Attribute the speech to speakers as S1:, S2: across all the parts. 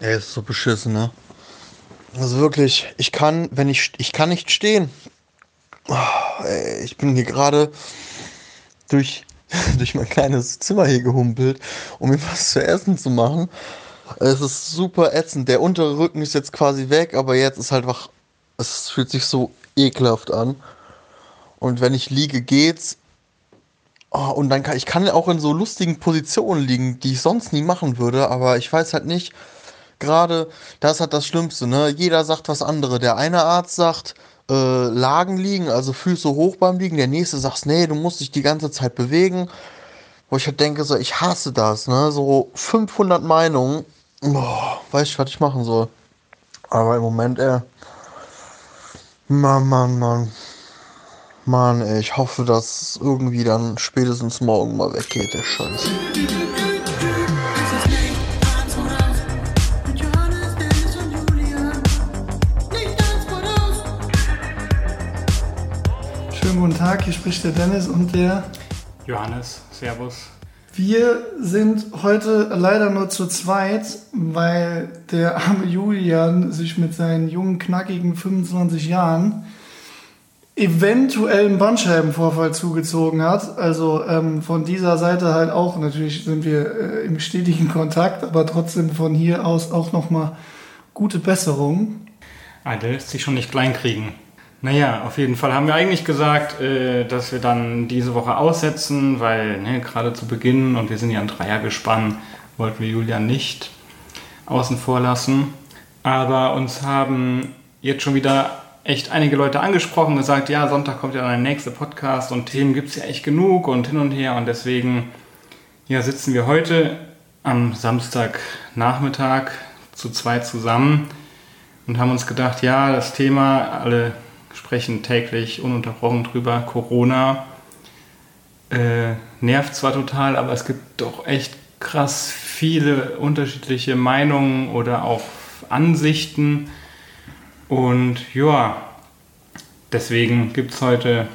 S1: Ey, ist so beschissen, ne? Also wirklich, ich kann, wenn ich, ich kann nicht stehen. Oh, ey, ich bin hier gerade durch, durch mein kleines Zimmer hier gehumpelt, um mir was zu essen zu machen. Es ist super ätzend. Der untere Rücken ist jetzt quasi weg, aber jetzt ist halt einfach, es fühlt sich so ekelhaft an. Und wenn ich liege, geht's. Oh, und dann kann ich kann auch in so lustigen Positionen liegen, die ich sonst nie machen würde, aber ich weiß halt nicht. Gerade, das hat das Schlimmste, ne? Jeder sagt was andere. Der eine Arzt sagt, äh, Lagen liegen, also Füße hoch beim Liegen. Der nächste sagt, nee, du musst dich die ganze Zeit bewegen. Wo ich halt denke, so, ich hasse das, ne? So 500 Meinungen. Boah, weiß ich, was ich machen soll. Aber im Moment, ey. Mann, Mann, Mann. Mann, ey, ich hoffe, dass irgendwie dann spätestens morgen mal weggeht, der Scheiß.
S2: Guten Tag, hier spricht der Dennis und der
S3: Johannes. Servus.
S2: Wir sind heute leider nur zu zweit, weil der arme Julian sich mit seinen jungen, knackigen 25 Jahren eventuell einen Bandscheibenvorfall zugezogen hat. Also ähm, von dieser Seite halt auch, natürlich sind wir äh, im stetigen Kontakt, aber trotzdem von hier aus auch nochmal gute Besserung.
S3: Ah, der lässt sich schon nicht kleinkriegen. Naja, auf jeden Fall haben wir eigentlich gesagt, äh, dass wir dann diese Woche aussetzen, weil ne, gerade zu Beginn, und wir sind ja ein Dreier gespannt, wollten wir Julian nicht außen vor lassen. Aber uns haben jetzt schon wieder echt einige Leute angesprochen, gesagt, ja, Sonntag kommt ja dann der nächste Podcast und Themen gibt es ja echt genug und hin und her. Und deswegen ja, sitzen wir heute am Samstagnachmittag zu zweit zusammen und haben uns gedacht, ja, das Thema, alle sprechen täglich ununterbrochen drüber. Corona äh, nervt zwar total, aber es gibt doch echt krass viele unterschiedliche Meinungen oder auch Ansichten. Und ja, deswegen gibt es heute,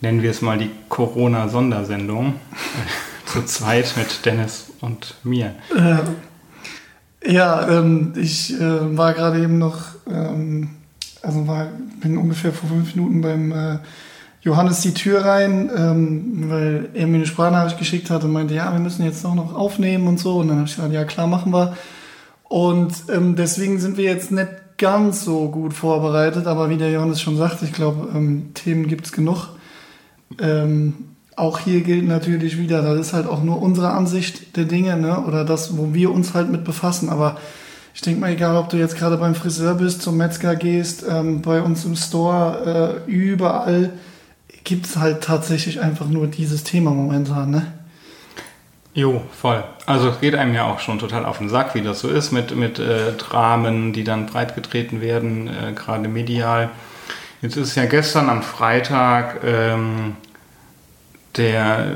S3: nennen wir es mal die Corona-Sondersendung, zu zweit mit Dennis und mir.
S2: Äh, ja, ähm, ich äh, war gerade eben noch ähm, also war, bin ungefähr vor fünf Minuten beim äh, Johannes die Tür rein, ähm, weil er mir eine Sprachnachricht geschickt hat und meinte, ja, wir müssen jetzt auch noch aufnehmen und so. Und dann habe ich gesagt, ja klar, machen wir. Und ähm, deswegen sind wir jetzt nicht ganz so gut vorbereitet, aber wie der Johannes schon sagt, ich glaube, ähm, Themen gibt's genug. Ähm, auch hier gilt natürlich wieder, das ist halt auch nur unsere Ansicht der Dinge, ne? oder das, wo wir uns halt mit befassen, aber ich denke mal, egal ob du jetzt gerade beim Friseur bist, zum Metzger gehst, ähm, bei uns im Store, äh, überall gibt es halt tatsächlich einfach nur dieses Thema momentan, ne?
S3: Jo, voll. Also es geht einem ja auch schon total auf den Sack, wie das so ist mit, mit äh, Dramen, die dann breitgetreten werden, äh, gerade medial. Jetzt ist ja gestern am Freitag ähm, der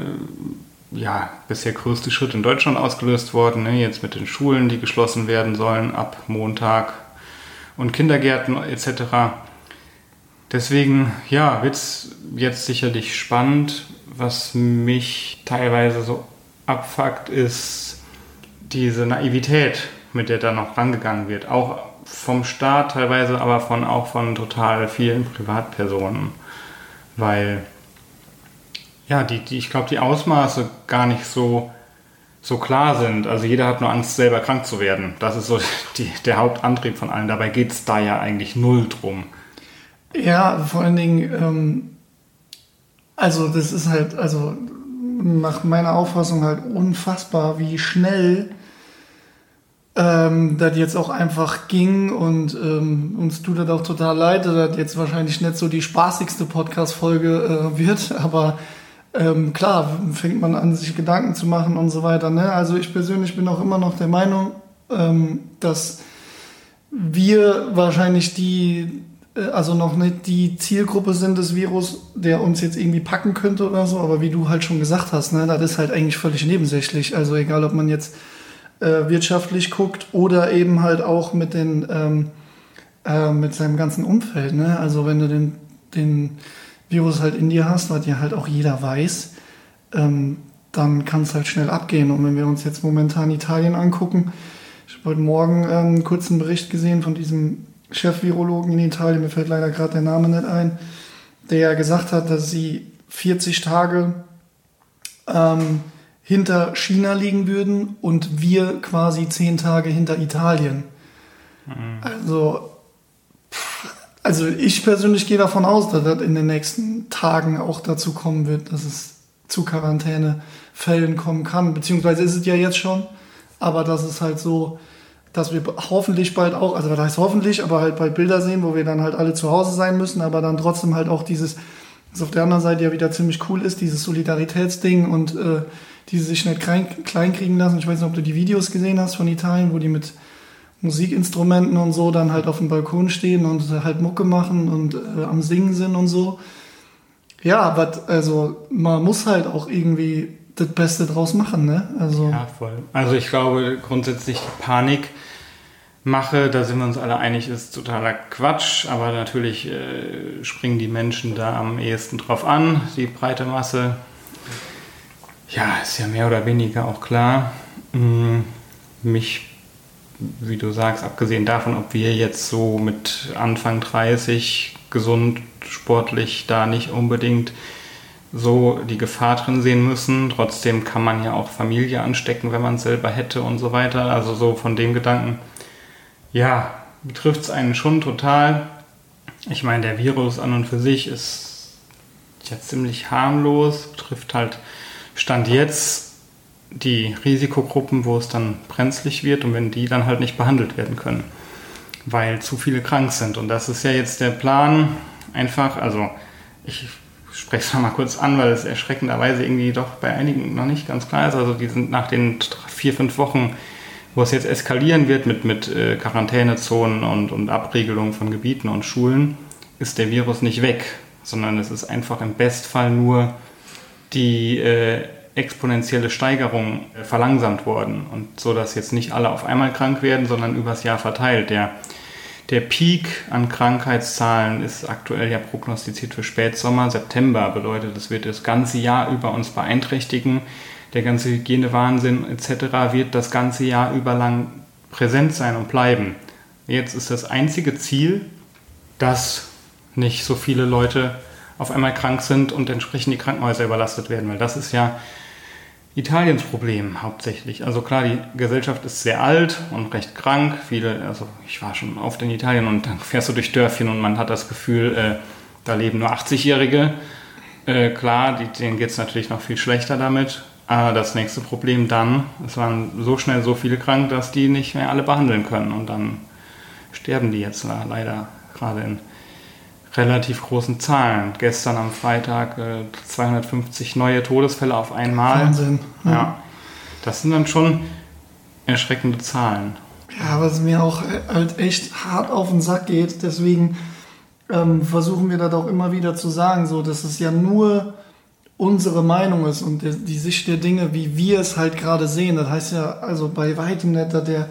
S3: ja, bisher größte Schritt in Deutschland ausgelöst worden. Ne? Jetzt mit den Schulen, die geschlossen werden sollen ab Montag und Kindergärten etc. Deswegen, ja, wird es jetzt sicherlich spannend. Was mich teilweise so abfuckt, ist diese Naivität, mit der da noch rangegangen wird. Auch vom Staat teilweise, aber von, auch von total vielen Privatpersonen. Weil ja, die, die, ich glaube, die Ausmaße gar nicht so, so klar sind. Also jeder hat nur Angst, selber krank zu werden. Das ist so die, der Hauptantrieb von allen. Dabei geht es da ja eigentlich null drum.
S2: Ja, vor allen Dingen, ähm, also das ist halt, also nach meiner Auffassung halt unfassbar, wie schnell ähm, das jetzt auch einfach ging und ähm, uns tut das auch total leid, dass das jetzt wahrscheinlich nicht so die spaßigste Podcast-Folge äh, wird, aber ähm, klar, fängt man an, sich Gedanken zu machen und so weiter. Ne? Also ich persönlich bin auch immer noch der Meinung, ähm, dass wir wahrscheinlich die, äh, also noch nicht die Zielgruppe sind des Virus, der uns jetzt irgendwie packen könnte oder so, aber wie du halt schon gesagt hast, ne, das ist halt eigentlich völlig nebensächlich. Also egal, ob man jetzt äh, wirtschaftlich guckt oder eben halt auch mit den ähm, äh, mit seinem ganzen Umfeld. Ne? Also wenn du den, den Virus halt in dir hast, was ja halt auch jeder weiß, ähm, dann kann es halt schnell abgehen. Und wenn wir uns jetzt momentan Italien angucken, Ich habe heute Morgen ähm, einen kurzen Bericht gesehen von diesem Chef-Virologen in Italien, mir fällt leider gerade der Name nicht ein, der gesagt hat, dass sie 40 Tage ähm, hinter China liegen würden und wir quasi 10 Tage hinter Italien. Mhm. Also, also ich persönlich gehe davon aus, dass das in den nächsten Tagen auch dazu kommen wird, dass es zu Quarantänefällen kommen kann. Beziehungsweise ist es ja jetzt schon, aber das ist halt so, dass wir hoffentlich bald auch, also das heißt hoffentlich, aber halt bald Bilder sehen, wo wir dann halt alle zu Hause sein müssen, aber dann trotzdem halt auch dieses, was auf der anderen Seite ja wieder ziemlich cool ist, dieses Solidaritätsding und äh, die sich nicht klein, klein kriegen lassen. Ich weiß nicht, ob du die Videos gesehen hast von Italien, wo die mit Musikinstrumenten und so dann halt auf dem Balkon stehen und halt Mucke machen und äh, am Singen sind und so. Ja, aber also man muss halt auch irgendwie das Beste draus machen, ne?
S3: Also ja, voll. Also ich glaube grundsätzlich Panik mache, da sind wir uns alle einig, ist totaler Quatsch, aber natürlich äh, springen die Menschen da am ehesten drauf an, die breite Masse. Ja, ist ja mehr oder weniger auch klar. Hm, mich, wie du sagst, abgesehen davon, ob wir jetzt so mit Anfang 30 gesund, sportlich da nicht unbedingt so die Gefahr drin sehen müssen. Trotzdem kann man ja auch Familie anstecken, wenn man es selber hätte und so weiter. Also so von dem Gedanken, ja, betrifft es einen schon total. Ich meine, der Virus an und für sich ist ja ziemlich harmlos, betrifft halt Stand jetzt die Risikogruppen, wo es dann brenzlig wird und wenn die dann halt nicht behandelt werden können, weil zu viele krank sind. Und das ist ja jetzt der Plan, einfach, also ich spreche es nochmal kurz an, weil es erschreckenderweise irgendwie doch bei einigen noch nicht ganz klar ist. Also die sind nach den vier, fünf Wochen, wo es jetzt eskalieren wird mit, mit äh, Quarantänezonen und, und Abriegelung von Gebieten und Schulen, ist der Virus nicht weg, sondern es ist einfach im Bestfall nur die äh, exponentielle Steigerung äh, verlangsamt worden und so, dass jetzt nicht alle auf einmal krank werden, sondern übers Jahr verteilt. Der der Peak an Krankheitszahlen ist aktuell ja prognostiziert für Spätsommer. September bedeutet, es wird das ganze Jahr über uns beeinträchtigen. Der ganze Hygienewahnsinn etc. wird das ganze Jahr über lang präsent sein und bleiben. Jetzt ist das einzige Ziel, dass nicht so viele Leute auf einmal krank sind und entsprechend die Krankenhäuser überlastet werden, weil das ist ja Italiens Problem hauptsächlich. Also klar, die Gesellschaft ist sehr alt und recht krank. Viele, also ich war schon oft in Italien und dann fährst du durch Dörfchen und man hat das Gefühl, äh, da leben nur 80-Jährige. Äh, klar, die, denen geht es natürlich noch viel schlechter damit. Aber das nächste Problem dann, es waren so schnell so viele krank, dass die nicht mehr alle behandeln können. Und dann sterben die jetzt leider gerade in relativ großen Zahlen. Gestern am Freitag äh, 250 neue Todesfälle auf einmal.
S2: Wahnsinn.
S3: Ja. ja. Das sind dann schon erschreckende Zahlen.
S2: Ja, was mir auch halt echt hart auf den Sack geht. Deswegen ähm, versuchen wir das auch immer wieder zu sagen, so, dass es ja nur unsere Meinung ist und die, die Sicht der Dinge, wie wir es halt gerade sehen. Das heißt ja also bei weitem nicht, dass der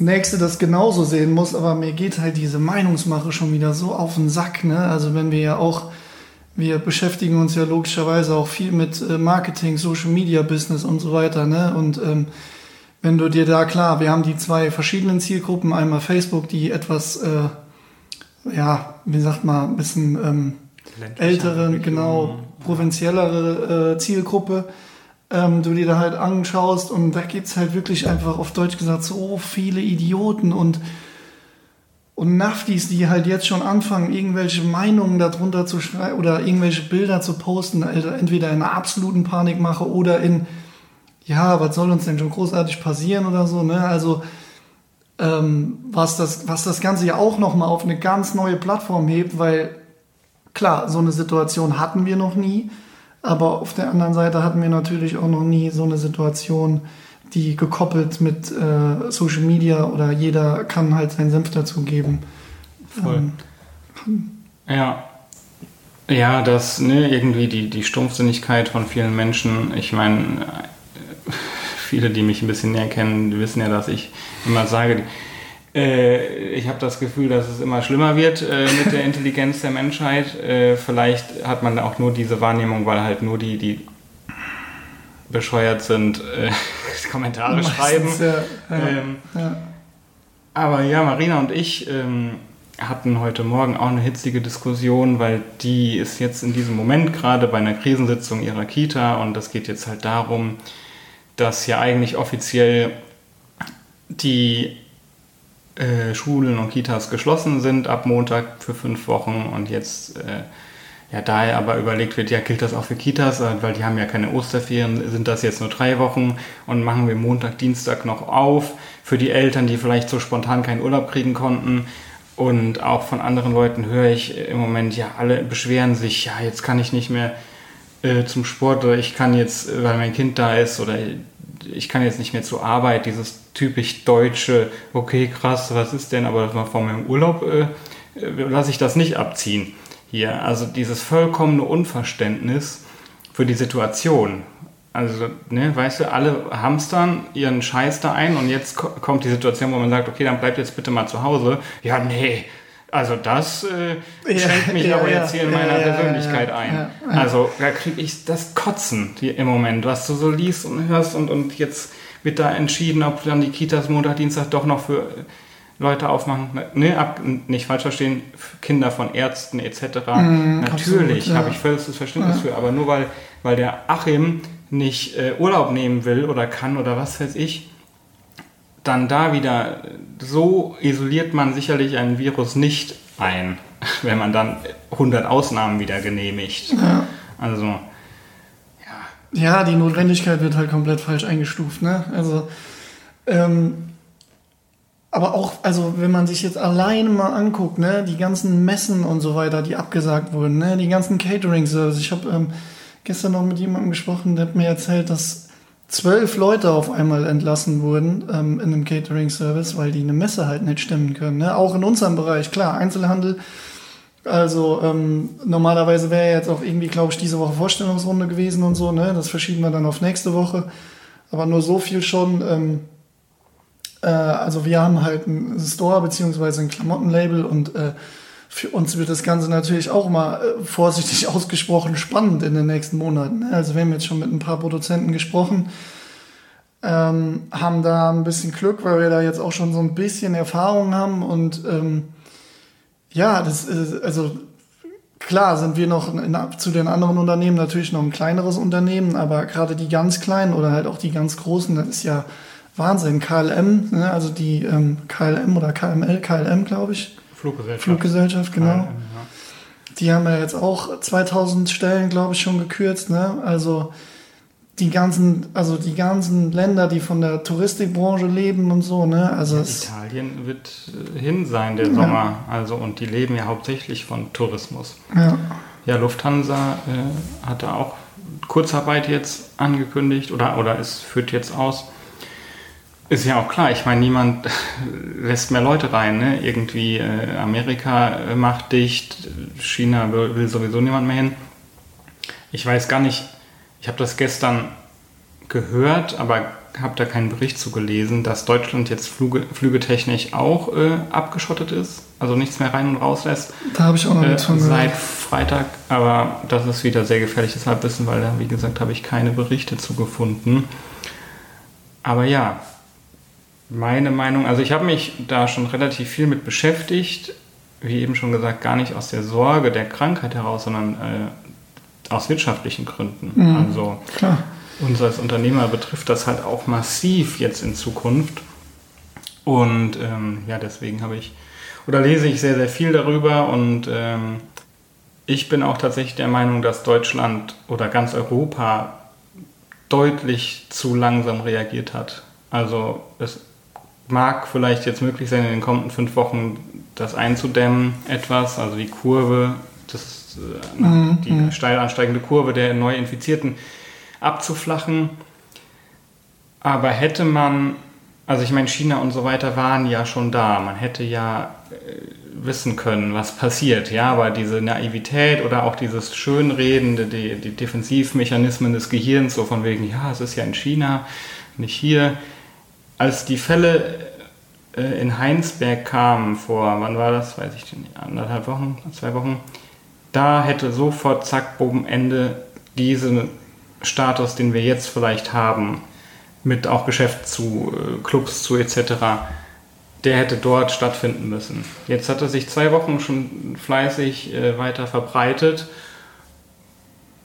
S2: Nächste das genauso sehen muss, aber mir geht halt diese Meinungsmache schon wieder so auf den Sack. Ne? Also wenn wir ja auch, wir beschäftigen uns ja logischerweise auch viel mit äh, Marketing, Social Media Business und so weiter. Ne? Und ähm, wenn du dir da klar, wir haben die zwei verschiedenen Zielgruppen, einmal Facebook, die etwas, äh, ja, wie sagt man, ein bisschen ähm, ältere, genau, provinziellere äh, Zielgruppe ähm, du dir da halt anschaust und da gibt es halt wirklich einfach auf Deutsch gesagt so viele Idioten und und Naftis, die halt jetzt schon anfangen, irgendwelche Meinungen darunter zu schreiben oder irgendwelche Bilder zu posten, also entweder in einer absoluten Panikmache oder in, ja, was soll uns denn schon großartig passieren oder so, ne? Also, ähm, was, das, was das Ganze ja auch nochmal auf eine ganz neue Plattform hebt, weil klar, so eine Situation hatten wir noch nie. Aber auf der anderen Seite hatten wir natürlich auch noch nie so eine Situation, die gekoppelt mit äh, Social Media oder jeder kann halt seinen Senf dazugeben.
S3: Voll. Ähm, ja. Ja, das, ne, irgendwie die, die Stumpfsinnigkeit von vielen Menschen. Ich meine, viele, die mich ein bisschen näher kennen, wissen ja, dass ich immer sage, äh, ich habe das Gefühl, dass es immer schlimmer wird äh, mit der Intelligenz der Menschheit. Äh, vielleicht hat man auch nur diese Wahrnehmung, weil halt nur die, die bescheuert sind, äh, Kommentare schreiben.
S2: Ja, ja, ähm, ja.
S3: Aber ja, Marina und ich ähm, hatten heute Morgen auch eine hitzige Diskussion, weil die ist jetzt in diesem Moment gerade bei einer Krisensitzung ihrer Kita und das geht jetzt halt darum, dass ja eigentlich offiziell die äh, Schulen und Kitas geschlossen sind ab Montag für fünf Wochen und jetzt äh, ja daher aber überlegt wird, ja gilt das auch für Kitas, äh, weil die haben ja keine Osterferien, sind das jetzt nur drei Wochen und machen wir Montag, Dienstag noch auf für die Eltern, die vielleicht so spontan keinen Urlaub kriegen konnten. Und auch von anderen Leuten höre ich im Moment, ja, alle beschweren sich, ja, jetzt kann ich nicht mehr äh, zum Sport oder ich kann jetzt, weil mein Kind da ist oder ich kann jetzt nicht mehr zur Arbeit, dieses typisch deutsche, okay, krass, was ist denn, aber vor meinem Urlaub äh, äh, lasse ich das nicht abziehen hier. Also dieses vollkommene Unverständnis für die Situation. Also, ne, weißt du, alle hamstern ihren Scheiß da ein und jetzt kommt die Situation, wo man sagt, okay, dann bleibt jetzt bitte mal zu Hause. Ja, nee, also das äh, schränkt mich ja, aber ja, jetzt hier in meiner Persönlichkeit ein. Also da kriege ich das Kotzen hier im Moment, was du so liest und hörst und, und jetzt wird da entschieden, ob dann die Kitas Montag, Dienstag doch noch für Leute aufmachen. Ne, ab, nicht falsch verstehen, Kinder von Ärzten etc. Mm, Natürlich habe ich vollstes Verständnis für, aber nur weil, weil der Achim nicht äh, Urlaub nehmen will oder kann oder was weiß ich, dann da wieder, so isoliert man sicherlich ein Virus nicht ein, wenn man dann 100 Ausnahmen wieder genehmigt. Ja. Also, ja.
S2: Die Notwendigkeit wird halt komplett falsch eingestuft, ne? Also, ähm, aber auch, also wenn man sich jetzt alleine mal anguckt, ne, die ganzen Messen und so weiter, die abgesagt wurden, ne, die ganzen Catering-Services. Ich habe ähm, gestern noch mit jemandem gesprochen, der hat mir erzählt, dass zwölf Leute auf einmal entlassen wurden ähm, in einem Catering-Service, weil die eine Messe halt nicht stemmen können. Ne? Auch in unserem Bereich, klar, Einzelhandel. Also ähm, normalerweise wäre jetzt auch irgendwie, glaube ich, diese Woche Vorstellungsrunde gewesen und so. Ne? Das verschieben wir dann auf nächste Woche. Aber nur so viel schon. Ähm, äh, also wir haben halt einen Store beziehungsweise ein Klamottenlabel und äh, für uns wird das Ganze natürlich auch mal äh, vorsichtig ausgesprochen spannend in den nächsten Monaten. Ne? Also wir haben jetzt schon mit ein paar Produzenten gesprochen, ähm, haben da ein bisschen Glück, weil wir da jetzt auch schon so ein bisschen Erfahrung haben und ähm, ja, das ist, also klar sind wir noch in, zu den anderen Unternehmen natürlich noch ein kleineres Unternehmen, aber gerade die ganz kleinen oder halt auch die ganz großen, das ist ja Wahnsinn. KLM, ne? also die ähm, KLM oder KML, KLM glaube ich,
S3: Fluggesellschaft.
S2: Fluggesellschaft, genau. Ja, Die haben ja jetzt auch 2000 Stellen, glaube ich, schon gekürzt. Ne? Also die ganzen, also die ganzen Länder, die von der Touristikbranche leben und so, ne? Also
S3: ja, Italien wird äh, hin sein der Sommer, ja. also und die leben ja hauptsächlich von Tourismus.
S2: Ja.
S3: Ja, Lufthansa äh, hatte auch Kurzarbeit jetzt angekündigt oder oder es führt jetzt aus. Ist ja auch klar, ich meine, niemand lässt mehr Leute rein. Ne? Irgendwie äh, Amerika äh, macht dicht, China will, will, sowieso niemand mehr hin. Ich weiß gar nicht, ich habe das gestern gehört, aber habe da keinen Bericht zu gelesen, dass Deutschland jetzt Flüge, flügetechnisch auch äh, abgeschottet ist, also nichts mehr rein und raus lässt.
S2: Da habe ich auch noch nichts von
S3: gehört. Seit Freitag, aber das ist wieder sehr gefährliches Halbwissen, weil da, wie gesagt, habe ich keine Berichte zu gefunden. Aber ja, meine Meinung, also ich habe mich da schon relativ viel mit beschäftigt, wie eben schon gesagt, gar nicht aus der Sorge der Krankheit heraus, sondern äh, aus wirtschaftlichen Gründen. Mhm, also klar. uns als Unternehmer betrifft das halt auch massiv jetzt in Zukunft. Und ähm, ja, deswegen habe ich oder lese ich sehr, sehr viel darüber und ähm, ich bin auch tatsächlich der Meinung, dass Deutschland oder ganz Europa deutlich zu langsam reagiert hat. Also es mag vielleicht jetzt möglich sein, in den kommenden fünf Wochen das einzudämmen, etwas, also die Kurve, das, äh, mhm. die mhm. steil ansteigende Kurve der Neuinfizierten abzuflachen. Aber hätte man, also ich meine, China und so weiter waren ja schon da, man hätte ja äh, wissen können, was passiert, ja, aber diese Naivität oder auch dieses Schönreden, die, die Defensivmechanismen des Gehirns, so von wegen, ja, es ist ja in China, nicht hier, als die Fälle äh, in Heinsberg kamen vor, wann war das, weiß ich nicht, anderthalb Wochen, zwei Wochen, da hätte sofort, zack, oben Ende, diesen Status, den wir jetzt vielleicht haben, mit auch Geschäft zu, äh, Clubs zu etc., der hätte dort stattfinden müssen. Jetzt hat er sich zwei Wochen schon fleißig äh, weiter verbreitet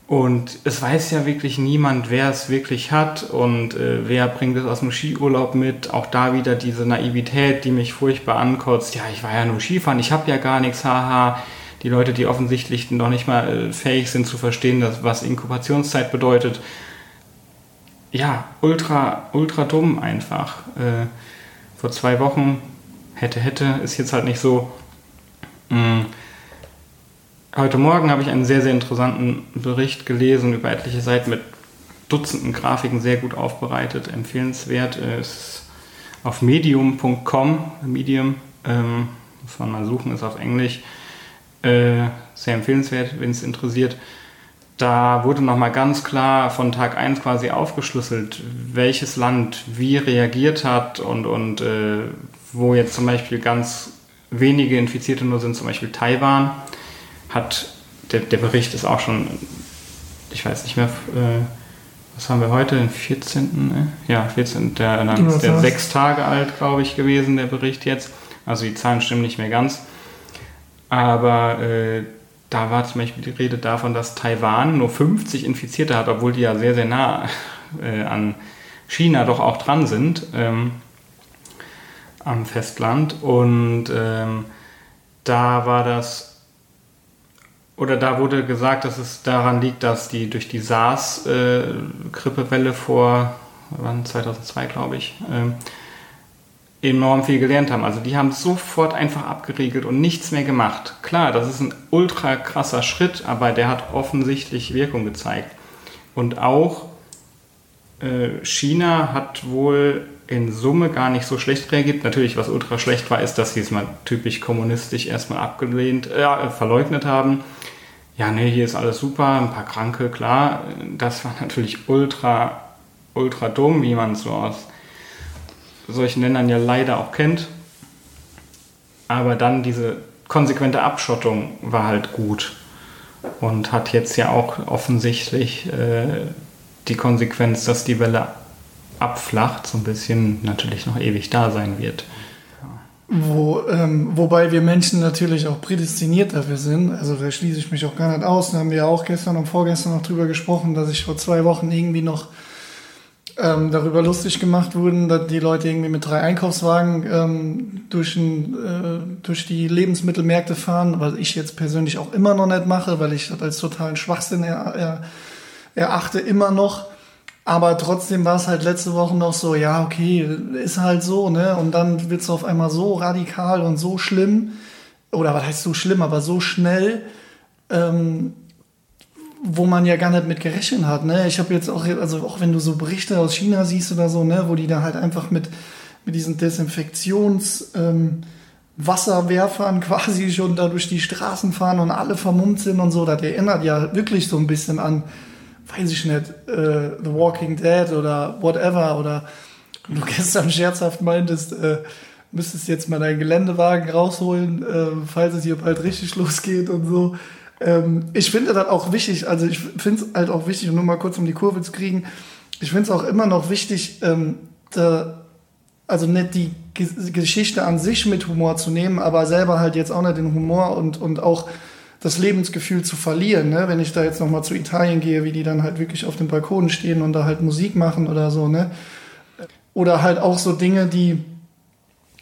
S3: und es weiß ja wirklich niemand, wer es wirklich hat und äh, wer bringt es aus dem Skiurlaub mit. Auch da wieder diese Naivität, die mich furchtbar ankotzt. Ja, ich war ja nur Skifahren, ich habe ja gar nichts, haha. Die Leute, die offensichtlich noch nicht mal äh, fähig sind zu verstehen, dass, was Inkubationszeit bedeutet. Ja, ultra, ultra dumm einfach. Äh, vor zwei Wochen hätte, hätte, ist jetzt halt nicht so. Mh, mm. heute Morgen habe ich einen sehr, sehr interessanten Bericht gelesen über etliche Seiten mit Dutzenden Grafiken, sehr gut aufbereitet, empfehlenswert. Ist auf medium.com, Medium, ähm, muss man mal suchen, ist auf Englisch. Äh, sehr empfehlenswert, wenn es interessiert. Da wurde nochmal ganz klar von Tag 1 quasi aufgeschlüsselt, welches Land wie reagiert hat und, und äh, wo jetzt zum Beispiel ganz wenige Infizierte nur sind, zum Beispiel Taiwan, hat der, der Bericht ist auch schon, ich weiß nicht mehr, äh, was haben wir heute, den 14. Ne? Ja, 14. Der, dann ist der sechs Tage alt, glaube ich, gewesen, der Bericht jetzt. Also die Zahlen stimmen nicht mehr ganz. Aber äh, da war zum Beispiel die Rede davon, dass Taiwan nur 50 Infizierte hat, obwohl die ja sehr, sehr nah äh, an China doch auch dran sind. Ähm, am Festland. Und ähm, da war das, oder da wurde gesagt, dass es daran liegt, dass die durch die SARS-Grippewelle äh, vor, wann, 2002 glaube ich, äh, enorm viel gelernt haben. Also die haben sofort einfach abgeriegelt und nichts mehr gemacht. Klar, das ist ein ultra krasser Schritt, aber der hat offensichtlich Wirkung gezeigt. Und auch äh, China hat wohl in Summe gar nicht so schlecht reagiert. Natürlich, was ultra schlecht war, ist, dass sie es mal typisch kommunistisch erstmal abgelehnt, äh, verleugnet haben. Ja, nee, hier ist alles super, ein paar Kranke, klar. Das war natürlich ultra, ultra dumm, wie man es so aus solchen Ländern ja leider auch kennt. Aber dann diese konsequente Abschottung war halt gut und hat jetzt ja auch offensichtlich äh, die Konsequenz, dass die Welle abflacht, so ein bisschen natürlich noch ewig da sein wird.
S2: Wo, ähm, wobei wir Menschen natürlich auch prädestiniert dafür sind. Also da schließe ich mich auch gar nicht aus. Da haben wir ja auch gestern und vorgestern noch drüber gesprochen, dass ich vor zwei Wochen irgendwie noch ähm, darüber lustig gemacht wurden, dass die Leute irgendwie mit drei Einkaufswagen ähm, durch, ein, äh, durch die Lebensmittelmärkte fahren, was ich jetzt persönlich auch immer noch nicht mache, weil ich das als totalen Schwachsinn er, er, erachte immer noch. Aber trotzdem war es halt letzte Woche noch so, ja, okay, ist halt so, ne? Und dann wird es auf einmal so radikal und so schlimm, oder was heißt so schlimm, aber so schnell, ähm, wo man ja gar nicht mit gerechnet hat, ne? Ich habe jetzt auch, also auch wenn du so Berichte aus China siehst oder so, ne, wo die da halt einfach mit, mit diesen Desinfektions, ähm, quasi schon da durch die Straßen fahren und alle vermummt sind und so, das erinnert ja wirklich so ein bisschen an weiß ich nicht, äh, The Walking Dead oder whatever oder du gestern scherzhaft meintest, äh, müsstest jetzt mal deinen Geländewagen rausholen, äh, falls es hier bald richtig losgeht und so. Ähm, ich finde das auch wichtig, also ich finde es halt auch wichtig, nur mal kurz um die Kurve zu kriegen, ich finde es auch immer noch wichtig, ähm, da, also nicht die Geschichte an sich mit Humor zu nehmen, aber selber halt jetzt auch nicht den Humor und, und auch das Lebensgefühl zu verlieren. Ne? Wenn ich da jetzt nochmal zu Italien gehe, wie die dann halt wirklich auf den Balkonen stehen und da halt Musik machen oder so. Ne? Oder halt auch so Dinge, die,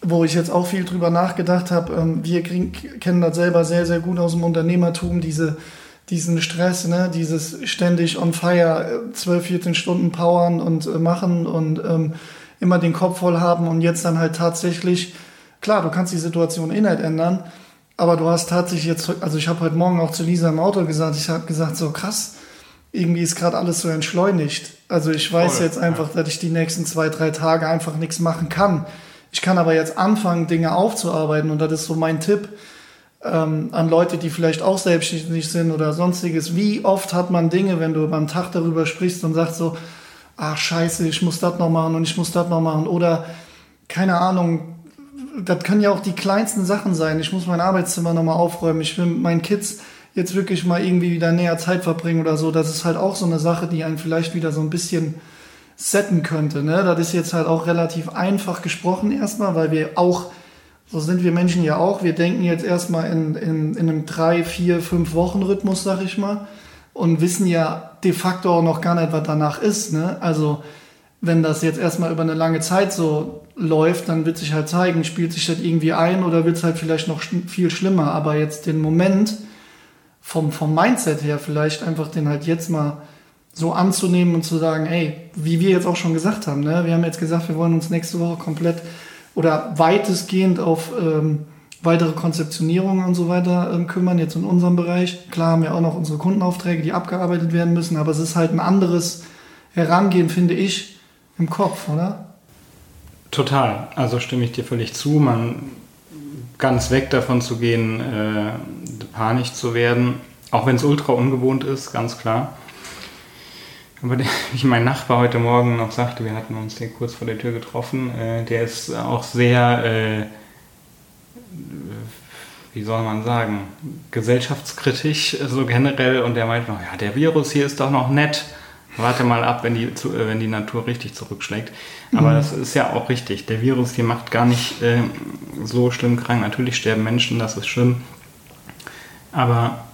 S2: wo ich jetzt auch viel drüber nachgedacht habe. Ähm, wir kriegen, kennen das selber sehr, sehr gut aus dem Unternehmertum, diese, diesen Stress, ne? dieses ständig on fire, 12, 14 Stunden powern und äh, machen und ähm, immer den Kopf voll haben und jetzt dann halt tatsächlich, klar, du kannst die Situation eh nicht ändern, aber du hast tatsächlich jetzt, also ich habe heute Morgen auch zu Lisa im Auto gesagt, ich habe gesagt, so krass, irgendwie ist gerade alles so entschleunigt. Also ich weiß Voll, jetzt einfach, ja. dass ich die nächsten zwei, drei Tage einfach nichts machen kann. Ich kann aber jetzt anfangen, Dinge aufzuarbeiten und das ist so mein Tipp ähm, an Leute, die vielleicht auch selbstständig sind oder sonstiges. Wie oft hat man Dinge, wenn du beim Tag darüber sprichst und sagst so, ach scheiße, ich muss das noch machen und ich muss das noch machen oder keine Ahnung, das können ja auch die kleinsten Sachen sein. Ich muss mein Arbeitszimmer nochmal aufräumen. Ich will mit meinen Kids jetzt wirklich mal irgendwie wieder näher Zeit verbringen oder so. Das ist halt auch so eine Sache, die einen vielleicht wieder so ein bisschen setten könnte. Ne? Das ist jetzt halt auch relativ einfach gesprochen erstmal, weil wir auch, so sind wir Menschen ja auch, wir denken jetzt erstmal in, in, in einem drei, vier, fünf Wochen Rhythmus, sag ich mal, und wissen ja de facto auch noch gar nicht, was danach ist. Ne? Also wenn das jetzt erstmal über eine lange Zeit so läuft, dann wird sich halt zeigen, spielt sich das irgendwie ein oder wird es halt vielleicht noch viel schlimmer. Aber jetzt den Moment vom, vom Mindset her vielleicht einfach den halt jetzt mal so anzunehmen und zu sagen, ey, wie wir jetzt auch schon gesagt haben, ne? wir haben jetzt gesagt, wir wollen uns nächste Woche komplett oder weitestgehend auf ähm, weitere Konzeptionierungen und so weiter ähm, kümmern, jetzt in unserem Bereich. Klar haben wir auch noch unsere Kundenaufträge, die abgearbeitet werden müssen, aber es ist halt ein anderes Herangehen, finde ich, im Kopf, oder?
S3: Total. Also stimme ich dir völlig zu. Man ganz weg davon zu gehen, äh, panisch zu werden, auch wenn es ultra ungewohnt ist, ganz klar. Aber der, wie mein Nachbar heute Morgen noch sagte, wir hatten uns hier kurz vor der Tür getroffen, äh, der ist auch sehr, äh, wie soll man sagen, gesellschaftskritisch so generell und der meint noch, ja, der Virus hier ist doch noch nett. Warte mal ab, wenn die, äh, wenn die Natur richtig zurückschlägt. Aber mhm. das ist ja auch richtig. Der Virus hier macht gar nicht äh, so schlimm krank. Natürlich sterben Menschen, das ist schlimm. Aber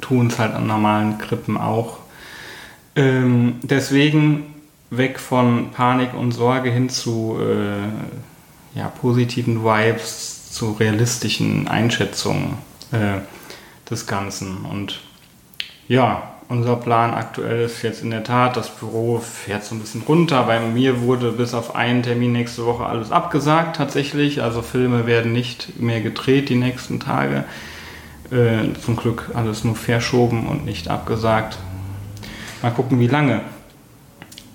S3: tun es halt an normalen Grippen auch. Ähm, deswegen weg von Panik und Sorge hin zu äh, ja, positiven Vibes, zu realistischen Einschätzungen äh, des Ganzen. Und ja, unser Plan aktuell ist jetzt in der Tat, das Büro fährt so ein bisschen runter. Bei mir wurde bis auf einen Termin nächste Woche alles abgesagt tatsächlich. Also Filme werden nicht mehr gedreht die nächsten Tage. Äh, zum Glück alles nur verschoben und nicht abgesagt. Mal gucken, wie lange.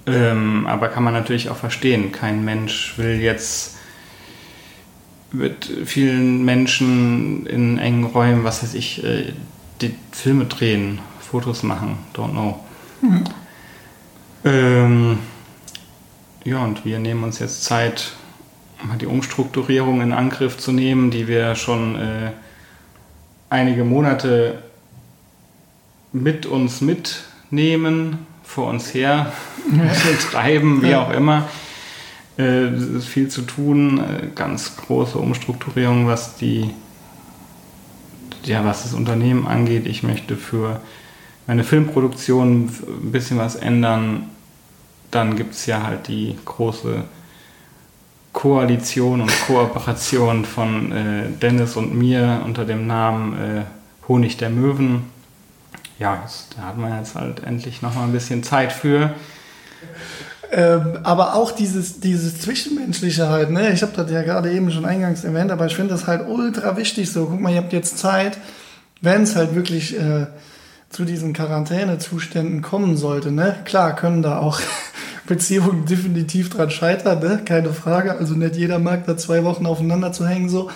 S3: Ähm, aber kann man natürlich auch verstehen. Kein Mensch will jetzt mit vielen Menschen in engen Räumen, was weiß ich, äh, die Filme drehen Fotos machen, don't know. Mhm. Ähm, ja, und wir nehmen uns jetzt Zeit, mal die Umstrukturierung in Angriff zu nehmen, die wir schon äh, einige Monate mit uns mitnehmen, vor uns her treiben, wie auch immer. Äh, es ist viel zu tun, äh, ganz große Umstrukturierung, was die ja, was das Unternehmen angeht. Ich möchte für meine Filmproduktion ein bisschen was ändern, dann gibt es ja halt die große Koalition und Kooperation von äh, Dennis und mir unter dem Namen äh, Honig der Möwen. Ja, da hat man jetzt halt endlich noch mal ein bisschen Zeit für.
S2: Ähm, aber auch dieses, dieses Zwischenmenschliche halt, ne? Ich habe das ja gerade eben schon eingangs erwähnt, aber ich finde das halt ultra wichtig so. Guck mal, ihr habt jetzt Zeit, wenn es halt wirklich äh, zu diesen Quarantänezuständen kommen sollte, ne? Klar können da auch Beziehungen definitiv dran scheitern, ne? Keine Frage. Also nicht jeder mag da zwei Wochen aufeinander zu hängen, so.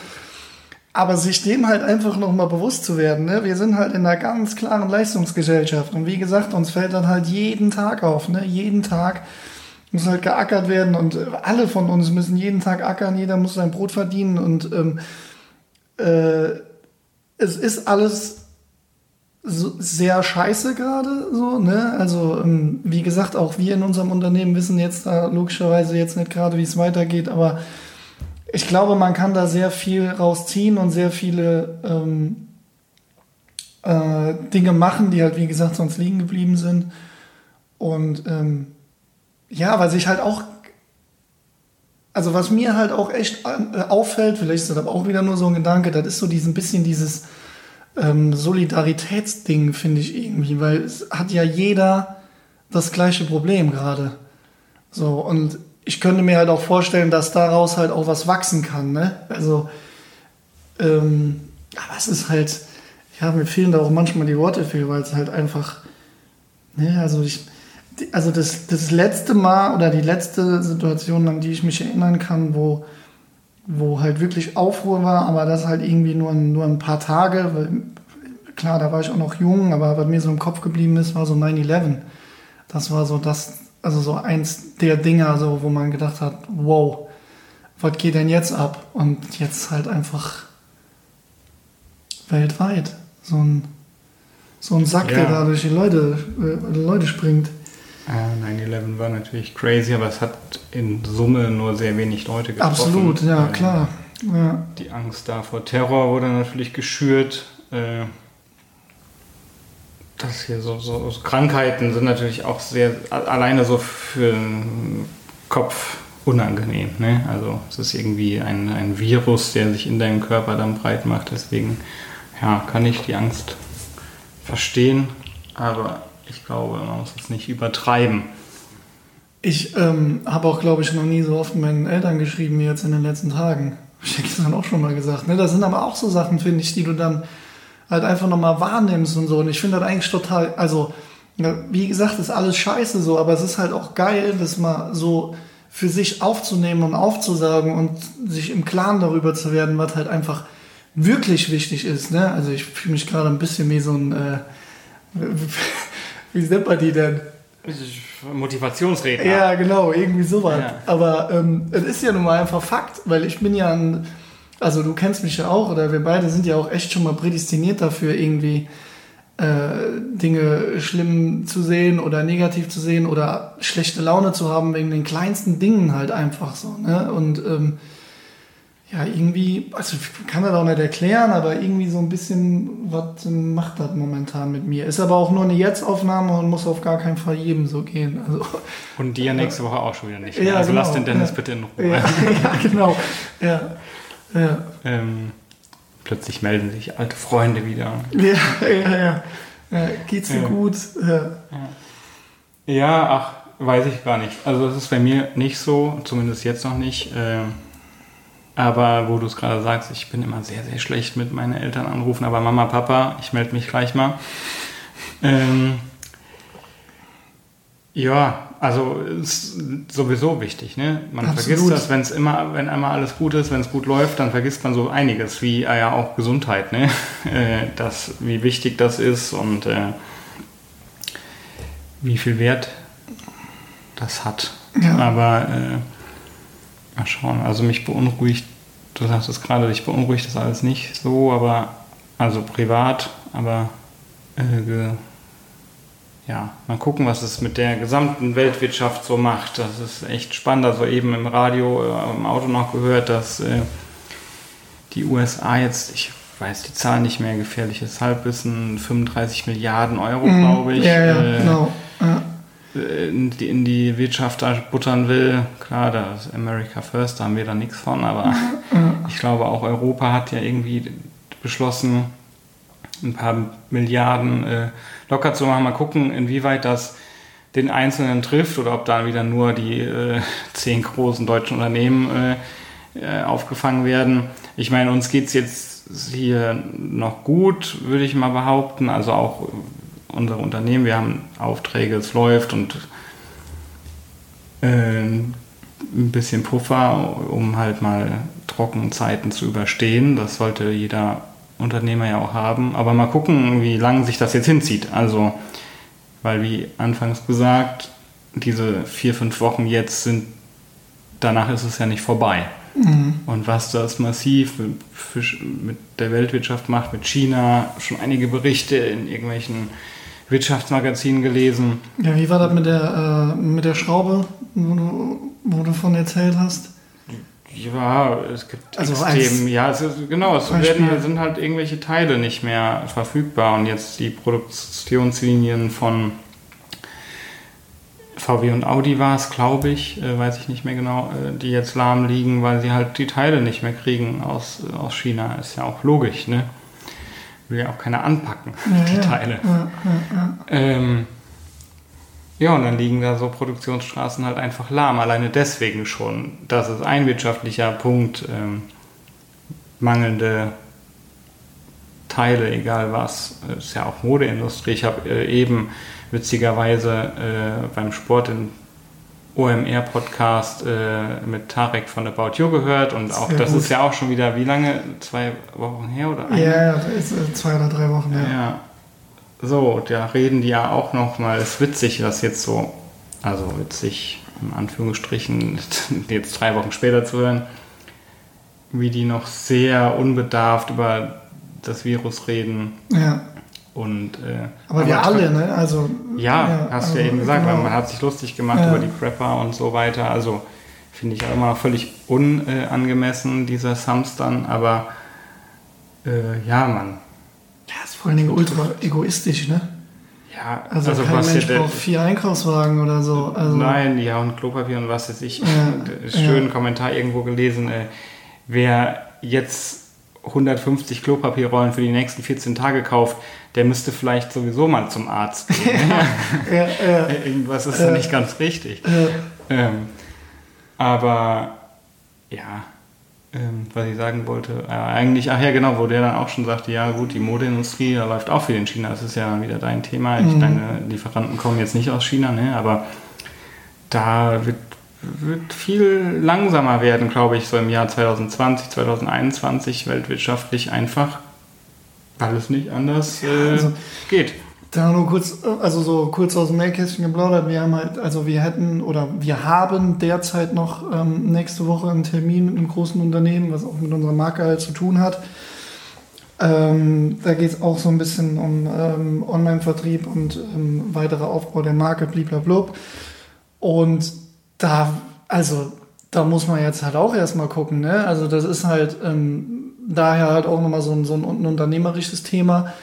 S2: Aber sich dem halt einfach nochmal bewusst zu werden, ne? Wir sind halt in einer ganz klaren Leistungsgesellschaft. Und wie gesagt, uns fällt dann halt jeden Tag auf, ne? Jeden Tag muss halt geackert werden und alle von uns müssen jeden Tag ackern, jeder muss sein Brot verdienen und ähm, äh, es ist alles so sehr scheiße gerade so, ne? Also ähm, wie gesagt, auch wir in unserem Unternehmen wissen jetzt da logischerweise jetzt nicht gerade, wie es weitergeht, aber ich glaube, man kann da sehr viel rausziehen und sehr viele ähm, äh, Dinge machen, die halt wie gesagt sonst liegen geblieben sind. Und ähm, ja, weil sich halt auch also was mir halt auch echt äh, auffällt, vielleicht ist das aber auch wieder nur so ein Gedanke, das ist so diesen bisschen dieses ähm, Solidaritätsding, finde ich irgendwie, weil es hat ja jeder das gleiche Problem gerade. So, und ich könnte mir halt auch vorstellen, dass daraus halt auch was wachsen kann, ne? Also, ähm, aber es ist halt, ja, mir fehlen da auch manchmal die Worte für, weil es halt einfach, ne, also ich, also das, das letzte Mal oder die letzte Situation, an die ich mich erinnern kann, wo wo halt wirklich Aufruhr war, aber das halt irgendwie nur, nur ein paar Tage. Weil, klar, da war ich auch noch jung, aber was mir so im Kopf geblieben ist, war so 9-11. Das war so das, also so eins der Dinger, so, wo man gedacht hat, wow, was geht denn jetzt ab? Und jetzt halt einfach weltweit so ein, so ein Sack, ja. der da durch die Leute, äh, Leute springt.
S3: Ja, 9-11 war natürlich crazy, aber es hat in Summe nur sehr wenig Leute getroffen.
S2: Absolut, ja,
S3: Äh,
S2: klar. Ja.
S3: Die Angst da vor Terror wurde natürlich geschürt. Äh, Das hier so, so, so Krankheiten sind natürlich auch sehr alleine so für den Kopf unangenehm. Ne? Also es ist irgendwie ein, ein Virus, der sich in deinem Körper dann breit macht. Deswegen ja, kann ich die Angst verstehen, aber ich glaube, man muss es nicht übertreiben.
S2: Ich ähm, habe auch, glaube ich, noch nie so oft meinen Eltern geschrieben wie jetzt in den letzten Tagen. Ich gestern auch schon mal gesagt. Ne? Das sind aber auch so Sachen, finde ich, die du dann halt einfach nochmal wahrnimmst und so. Und ich finde das eigentlich total, also, wie gesagt, ist alles scheiße so, aber es ist halt auch geil, das mal so für sich aufzunehmen und aufzusagen und sich im Klaren darüber zu werden, was halt einfach wirklich wichtig ist. Ne? Also ich fühle mich gerade ein bisschen wie so ein, äh, wie nennt man die denn?
S3: Motivationsredner.
S2: Ja, genau, irgendwie sowas.
S3: Ja.
S2: Aber ähm, es ist ja nun mal einfach Fakt, weil ich bin ja ein, also du kennst mich ja auch, oder wir beide sind ja auch echt schon mal prädestiniert dafür, irgendwie äh, Dinge schlimm zu sehen oder negativ zu sehen oder schlechte Laune zu haben wegen den kleinsten Dingen halt einfach so. Ne? Und ähm, ja, irgendwie, also ich kann das auch nicht erklären, aber irgendwie so ein bisschen, was macht das momentan mit mir? Ist aber auch nur eine Jetzt-Aufnahme und muss auf gar keinen Fall jedem so gehen. Also,
S3: Und dir nächste Woche auch schon wieder nicht.
S2: Ja,
S3: also lass
S2: genau,
S3: den Dennis
S2: ja.
S3: bitte in Ruhe.
S2: ja, ja, genau. Ja, ja,
S3: Ähm, plötzlich melden sich alte Freunde wieder.
S2: ja, ja. ja. ja geht's dir
S3: Ja.
S2: gut? Ja.
S3: Ja, ach, weiß ich gar nicht. Also das ist bei mir nicht so, zumindest jetzt noch nicht. Ähm, aber wo du es gerade sagst, ich bin immer sehr, sehr schlecht mit meinen Eltern anrufen. Aber Mama, Papa, ich melde mich gleich mal. Ähm, ja, also ist sowieso wichtig, ne? Man
S2: Absolut.
S3: vergisst das, wenn es immer, wenn einmal alles gut ist, wenn es gut läuft, dann vergisst man so einiges, wie äh, ja auch Gesundheit, ne? Äh, das, wie wichtig das ist und äh, wie viel Wert das hat.
S2: Ja.
S3: Aber äh, mal schauen, also mich beunruhigt, du sagst es gerade, dich beunruhigt das alles nicht so, aber also privat, aber äh, ja, mal gucken, was es mit der gesamten Weltwirtschaft so macht. Das ist echt spannend. Also eben im Radio, äh, im Auto noch gehört, dass äh, die USA jetzt, ich weiß die Zahl nicht mehr, gefährliches Halbwissen, 35 Milliarden Euro, glaube ich.
S2: Ja, ja,
S3: äh,
S2: genau. Ja.
S3: äh, in die, in die Wirtschaft da buttern will. Klar, da ist America First, da haben wir da nichts von, aber ich glaube auch Europa hat ja irgendwie beschlossen, ein paar Milliarden locker zu machen. Mal gucken, inwieweit das den Einzelnen trifft oder ob da wieder nur die äh, zehn großen deutschen Unternehmen äh, äh, aufgefangen werden. Ich meine, uns geht es jetzt hier noch gut, würde ich mal behaupten. Also auch unsere Unternehmen, wir haben Aufträge, es läuft und äh, ein bisschen Puffer, um halt mal Trockenzeiten zu überstehen. Das sollte jeder Unternehmer ja auch haben. Aber mal gucken, wie lange sich das jetzt hinzieht. Also, weil wie anfangs gesagt, diese vier, fünf Wochen jetzt sind, danach ist es ja nicht vorbei. Und was das massiv mit der Weltwirtschaft macht, mit China, schon einige Berichte in irgendwelchen Wirtschaftsmagazinen gelesen.
S2: ja, wie war das mit der, äh, mit der Schraube, wo du, wo du von erzählt hast?
S3: Ja, es gibt
S2: Also als
S3: ja, es ist, genau, es werden, sind halt irgendwelche Teile nicht mehr verfügbar und jetzt die Produktionslinien von VW und Audi war es, glaube ich, äh, weiß ich nicht mehr genau, äh, die jetzt lahm liegen, weil sie halt die Teile nicht mehr kriegen aus, aus China. Ist ja auch logisch, ne? Will ja auch keiner anpacken, die
S2: ja.
S3: Teile.
S2: Ja, ja, ja.
S3: Ähm, ja, und dann liegen da so Produktionsstraßen halt einfach lahm. Alleine deswegen schon. Das ist ein wirtschaftlicher Punkt. Ähm, mangelnde Teile, egal was. Ist ja auch Modeindustrie. Ich habe äh, eben witzigerweise äh, beim Sport in OMR-Podcast äh, mit Tarek von About You gehört und auch
S2: Sehr
S3: das
S2: gut.
S3: ist ja auch schon wieder, wie lange? Zwei Wochen her oder eine?
S2: Ja, ja, zwei oder drei Wochen, ja.
S3: Ja. So, da reden die ja auch noch mal. Es ist witzig, das jetzt so, also witzig in Anführungsstrichen, jetzt drei Wochen später zu hören, wie die noch sehr unbedarft über das Virus reden.
S2: Ja,
S3: Und, äh,
S2: aber wir alle, ne? Also,
S3: ja, ja hast du ja also, eben gesagt, genau. man hat sich lustig gemacht ja. über die Prepper und so weiter. Also finde ich auch immer völlig unangemessen, dieser Sums dann, aber äh, ja, man.
S2: Ja, ist vor allen Dingen ultra egoistisch, ne?
S3: Ja,
S2: also, also kein Mensch braucht vier Einkaufswagen oder so. Also,
S3: nein, ja, und Klopapier und was weiß ich. Ja, schönen ja. Kommentar irgendwo gelesen. Äh, wer jetzt 150 Klopapierrollen für die nächsten 14 Tage kauft, der müsste vielleicht sowieso mal zum Arzt gehen. ja, ja, Irgendwas ist da nicht ganz richtig. Ähm, aber ja, ähm, was ich sagen wollte, äh, eigentlich, ach ja, genau, wo der dann auch schon sagte, ja gut, die Modeindustrie, da läuft auch viel in China, das ist ja wieder dein Thema. Mhm. Deine Lieferanten kommen jetzt nicht aus China, ne? aber da wird, wird viel langsamer werden, glaube ich, so im Jahr 2020, 2021 weltwirtschaftlich einfach, weil es nicht anders äh, also, geht.
S2: Da nur kurz, also so kurz aus dem Nähkästchen geplaudert. Wir haben halt, also wir hätten oder wir haben derzeit noch ähm, nächste Woche einen Termin mit einem großen Unternehmen, was auch mit unserer Marke halt zu tun hat. Ähm, da geht es auch so ein bisschen um ähm, Online-Vertrieb und ähm, weiterer Aufbau der Marke, blablabla. Und da, also da muss man jetzt halt auch erstmal gucken. Ne? Also das ist halt ähm, daher halt auch nochmal so ein, so ein unternehmerisches Thema.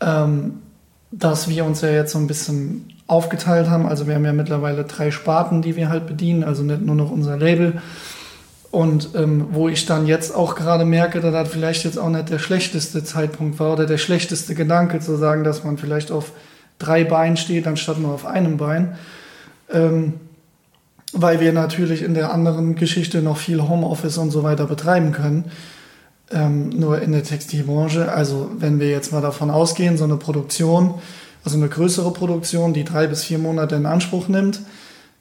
S2: Ähm, dass wir uns ja jetzt so ein bisschen aufgeteilt haben. Also wir haben ja mittlerweile drei Sparten, die wir halt bedienen, also nicht nur noch unser Label. Und ähm, wo ich dann jetzt auch gerade merke, dass das vielleicht jetzt auch nicht der schlechteste Zeitpunkt war oder der schlechteste Gedanke zu sagen, dass man vielleicht auf drei Beinen steht, anstatt nur auf einem Bein. Ähm, weil wir natürlich in der anderen Geschichte noch viel Homeoffice und so weiter betreiben können. Ähm, nur in der Textilbranche, also wenn wir jetzt mal davon ausgehen, so eine Produktion, also eine größere Produktion, die drei bis vier Monate in Anspruch nimmt,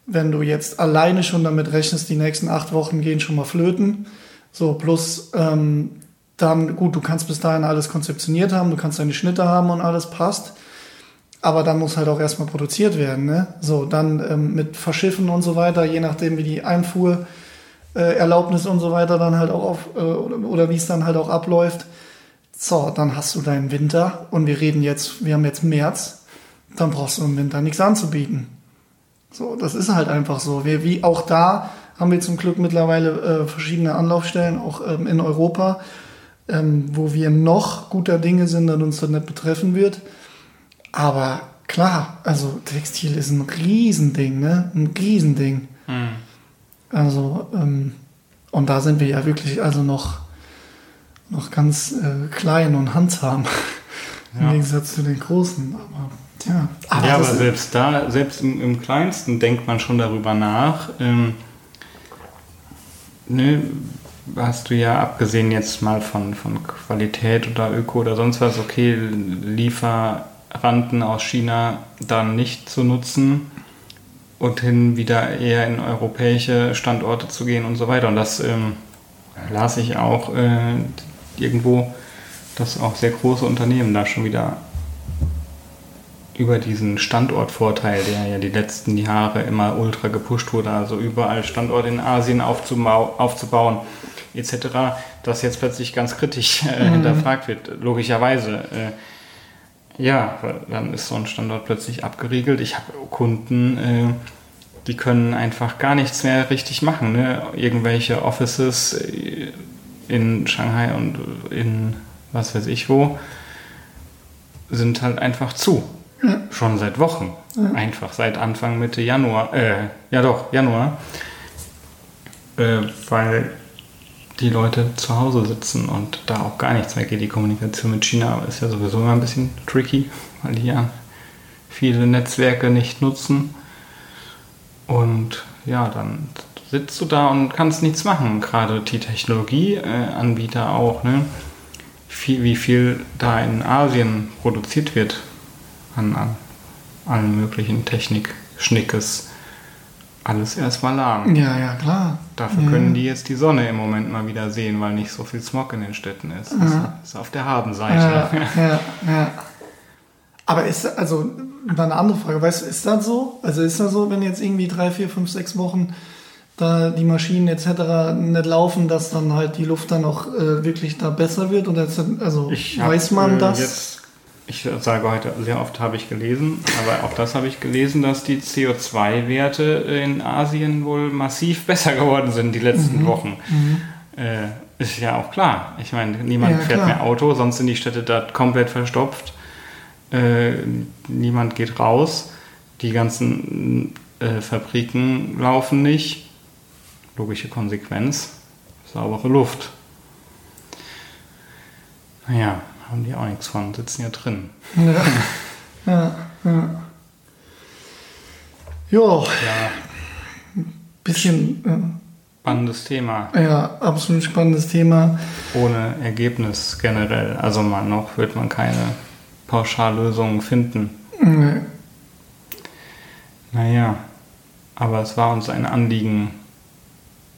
S2: wenn du jetzt alleine schon damit rechnest, die nächsten acht Wochen gehen schon mal flöten, so plus ähm, dann, gut, du kannst bis dahin alles konzeptioniert haben, du kannst deine Schnitte haben und alles passt, aber dann muss halt auch erstmal produziert werden, ne? So, dann ähm, mit Verschiffen und so weiter, je nachdem wie die Einfuhr äh, Erlaubnis und so weiter dann halt auch auf, äh, oder, oder wie es dann halt auch abläuft. So, dann hast du deinen Winter und wir reden jetzt, wir haben jetzt März, dann brauchst du im Winter nichts anzubieten. So, das ist halt einfach so. Wir, wie auch da haben wir zum Glück mittlerweile äh, verschiedene Anlaufstellen, auch ähm, in Europa, ähm, wo wir noch guter Dinge sind, dass uns das nicht betreffen wird. Aber klar, also Textil ist ein Riesending, ne? Ein Riesending. Mhm. Also, ähm, und da sind wir ja wirklich also noch, noch ganz äh, klein und handsam ja. im Gegensatz zu den Großen. Aber, ja,
S3: aber, ja, aber selbst da, selbst im, im, Kleinsten denkt man schon darüber nach. Ähm, ne, hast du ja abgesehen jetzt mal von, von Qualität oder Öko oder sonst was, okay, Lieferanten aus China dann nicht zu nutzen und hin wieder eher in europäische Standorte zu gehen und so weiter. Und das ähm, las ich auch äh, irgendwo, dass auch sehr große Unternehmen da schon wieder über diesen Standortvorteil, der ja die letzten Jahre immer ultra gepusht wurde, also überall Standorte in Asien aufzubauen etc., das jetzt plötzlich ganz kritisch äh, mhm. hinterfragt wird, logischerweise. Äh, ja, dann ist so ein Standort plötzlich abgeriegelt. Ich habe Kunden, äh, die können einfach gar nichts mehr richtig machen. Ne? Irgendwelche Offices äh, in Shanghai und in was weiß ich wo sind halt einfach zu. Ja. Schon seit Wochen. Ja. Einfach seit Anfang Mitte Januar. Äh, ja doch, Januar. Äh, weil die Leute zu Hause sitzen und da auch gar nichts mehr geht. Die Kommunikation mit China ist ja sowieso immer ein bisschen tricky, weil die ja viele Netzwerke nicht nutzen. Und ja, dann sitzt du da und kannst nichts machen. Gerade die Technologieanbieter auch, ne? Wie viel da in Asien produziert wird an, an allen möglichen Technik-Schnickes alles erstmal lahm.
S2: Ja, ja, klar.
S3: Dafür
S2: ja.
S3: können die jetzt die Sonne im Moment mal wieder sehen, weil nicht so viel Smog in den Städten ist. Das ja. ist auf der Habenseite. Ja,
S2: ja, ja. Aber ist, also, eine andere Frage, weißt du, ist das so? Also ist das so, wenn jetzt irgendwie drei, vier, fünf, sechs Wochen da die Maschinen etc. nicht laufen, dass dann halt die Luft dann auch äh, wirklich da besser wird? Ist das, also
S3: ich
S2: weiß man
S3: hab,
S2: das?
S3: Jetzt ich sage heute sehr oft habe ich gelesen, aber auch das habe ich gelesen, dass die CO2-Werte in Asien wohl massiv besser geworden sind die letzten
S2: Mhm.
S3: Wochen. Äh, ist ja auch klar. Ich meine, niemand
S2: Ja,
S3: fährt
S2: klar.
S3: mehr Auto, sonst sind die Städte da komplett verstopft. Äh, niemand geht raus. Die ganzen äh, Fabriken laufen nicht. Logische Konsequenz. Saubere Luft. Naja, haben die auch nichts von, sitzen ja drin.
S2: Ja. ja, ja. Jo,
S3: Ja,
S2: bisschen,
S3: spannendes Thema.
S2: äh, ja, absolut spannendes Thema.
S3: Ohne Ergebnis generell. Also man noch wird man keine Pauschallösung finden.
S2: Nee.
S3: Naja, aber es war uns ein Anliegen.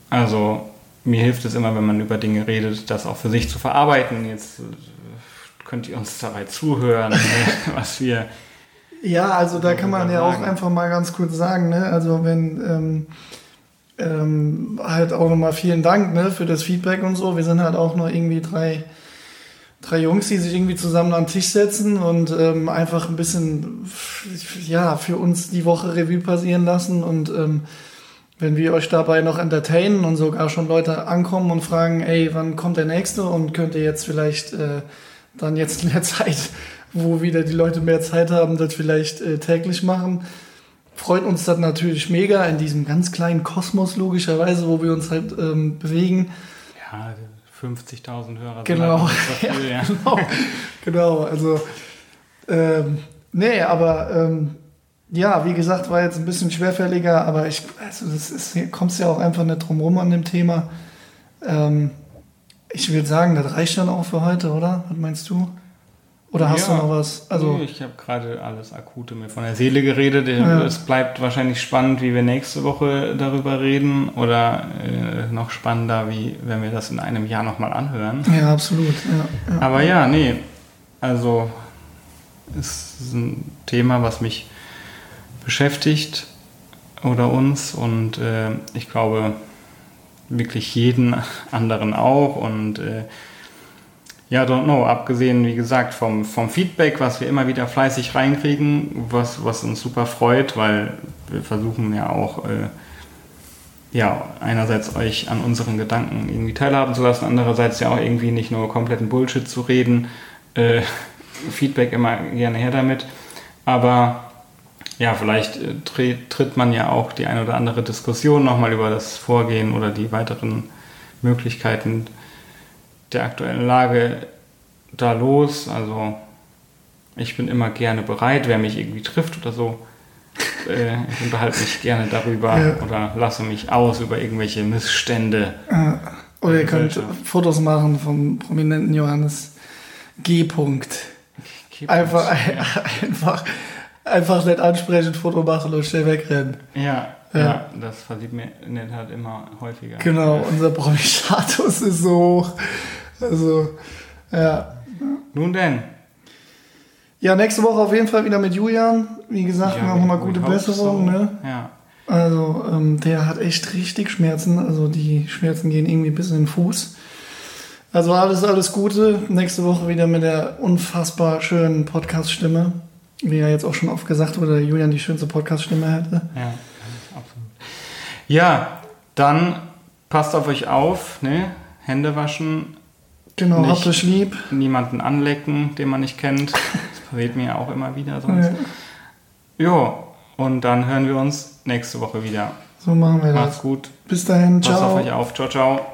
S3: Also mir hilft es immer, wenn man über Dinge redet, das auch für sich zu verarbeiten. Jetzt äh, könnt ihr uns dabei zuhören, was wir.
S2: Ja, also da kann man ja auch einfach mal ganz kurz sagen, ne? Also wenn ähm, ähm, halt auch nochmal vielen Dank ne, für das Feedback und so. Wir sind halt auch nur irgendwie drei, drei Jungs, die sich irgendwie zusammen an den Tisch setzen und ähm, einfach ein bisschen ja für uns die Woche Revue passieren lassen und ähm, wenn wir euch dabei noch entertainen und sogar schon Leute ankommen und fragen, ey, wann kommt der nächste und könnt ihr jetzt vielleicht äh, dann jetzt in der Zeit, wo wieder die Leute mehr Zeit haben, das vielleicht äh, täglich machen. Freut uns das natürlich mega in diesem ganz kleinen Kosmos logischerweise, wo wir uns halt ähm, bewegen.
S3: Ja, 50.000 Hörer
S2: Genau.
S3: sind halt so viel, ja.
S2: genau, genau. Also, ähm, nee, aber ähm, ja, wie gesagt, war jetzt ein bisschen schwerfälliger, aber ich, also das ist, hier kommst ja auch einfach nicht drum rum an dem Thema. Ähm, ich würde sagen, das reicht dann auch für heute, oder? Was meinst du? Oder hast
S3: Ja.
S2: du noch was? Also,
S3: ich habe gerade alles Akute mir von der Seele geredet.
S2: Ja.
S3: Es bleibt wahrscheinlich spannend, wie wir nächste Woche darüber reden. Oder äh, noch spannender, wie wenn wir das in einem Jahr nochmal anhören.
S2: ja, absolut. Ja, ja.
S3: Aber ja, nee. Also es ist ein Thema, was mich beschäftigt oder uns und äh, ich glaube wirklich jeden anderen auch und äh, ja, don't know, abgesehen, wie gesagt, vom, vom Feedback, was wir immer wieder fleißig reinkriegen, was, was uns super freut, weil wir versuchen ja auch, äh, ja, einerseits euch an unseren Gedanken irgendwie teilhaben zu lassen, andererseits ja auch irgendwie nicht nur kompletten Bullshit zu reden. Äh, Feedback immer gerne her damit. Aber ja, vielleicht äh, tritt man ja auch die eine oder andere Diskussion nochmal über das Vorgehen oder die weiteren Möglichkeiten der aktuellen Lage da los. Also ich bin immer gerne bereit, wer mich irgendwie trifft oder so. Äh, ich unterhalte mich gerne darüber
S2: Ja.
S3: oder lasse mich aus über irgendwelche Missstände.
S2: Oder ihr könnt. Fotos machen vom prominenten Johannes G. -Punkt. Einfach, einfach, einfach nicht ansprechend Foto machen und schnell wegrennen.
S3: Ja,
S2: Ja.
S3: ja. das versieht mir in der Tat immer häufiger.
S2: Genau, unser Promi-Status ist so hoch. Also, ja.
S3: Nun denn.
S2: Ja, nächste Woche auf jeden Fall wieder mit Julian. Wie gesagt,
S3: Ja,
S2: noch mal
S3: we
S2: gute Besserung.
S3: so.
S2: Ne?
S3: Ja.
S2: Also, ähm, der hat echt richtig Schmerzen. Also, die Schmerzen gehen irgendwie bis in den Fuß. Also, alles, alles Gute. Nächste Woche wieder mit der unfassbar schönen Podcast-Stimme. Wie ja jetzt auch schon oft gesagt wurde, Julian die schönste Podcast-Stimme hätte.
S3: Ja, absolut. Ja, dann passt auf euch auf, ne? Hände waschen,
S2: Genau,
S3: Nicht.
S2: habt euch lieb.
S3: niemanden anlecken, den man nicht kennt. Das passiert mir ja auch immer wieder sonst.
S2: Ja,
S3: Jo, und dann hören wir uns nächste Woche wieder.
S2: so machen wir
S3: Macht's
S2: das.
S3: gut.
S2: Bis dahin,
S3: Passt auf
S2: ciao.
S3: euch auf. Ciao, ciao.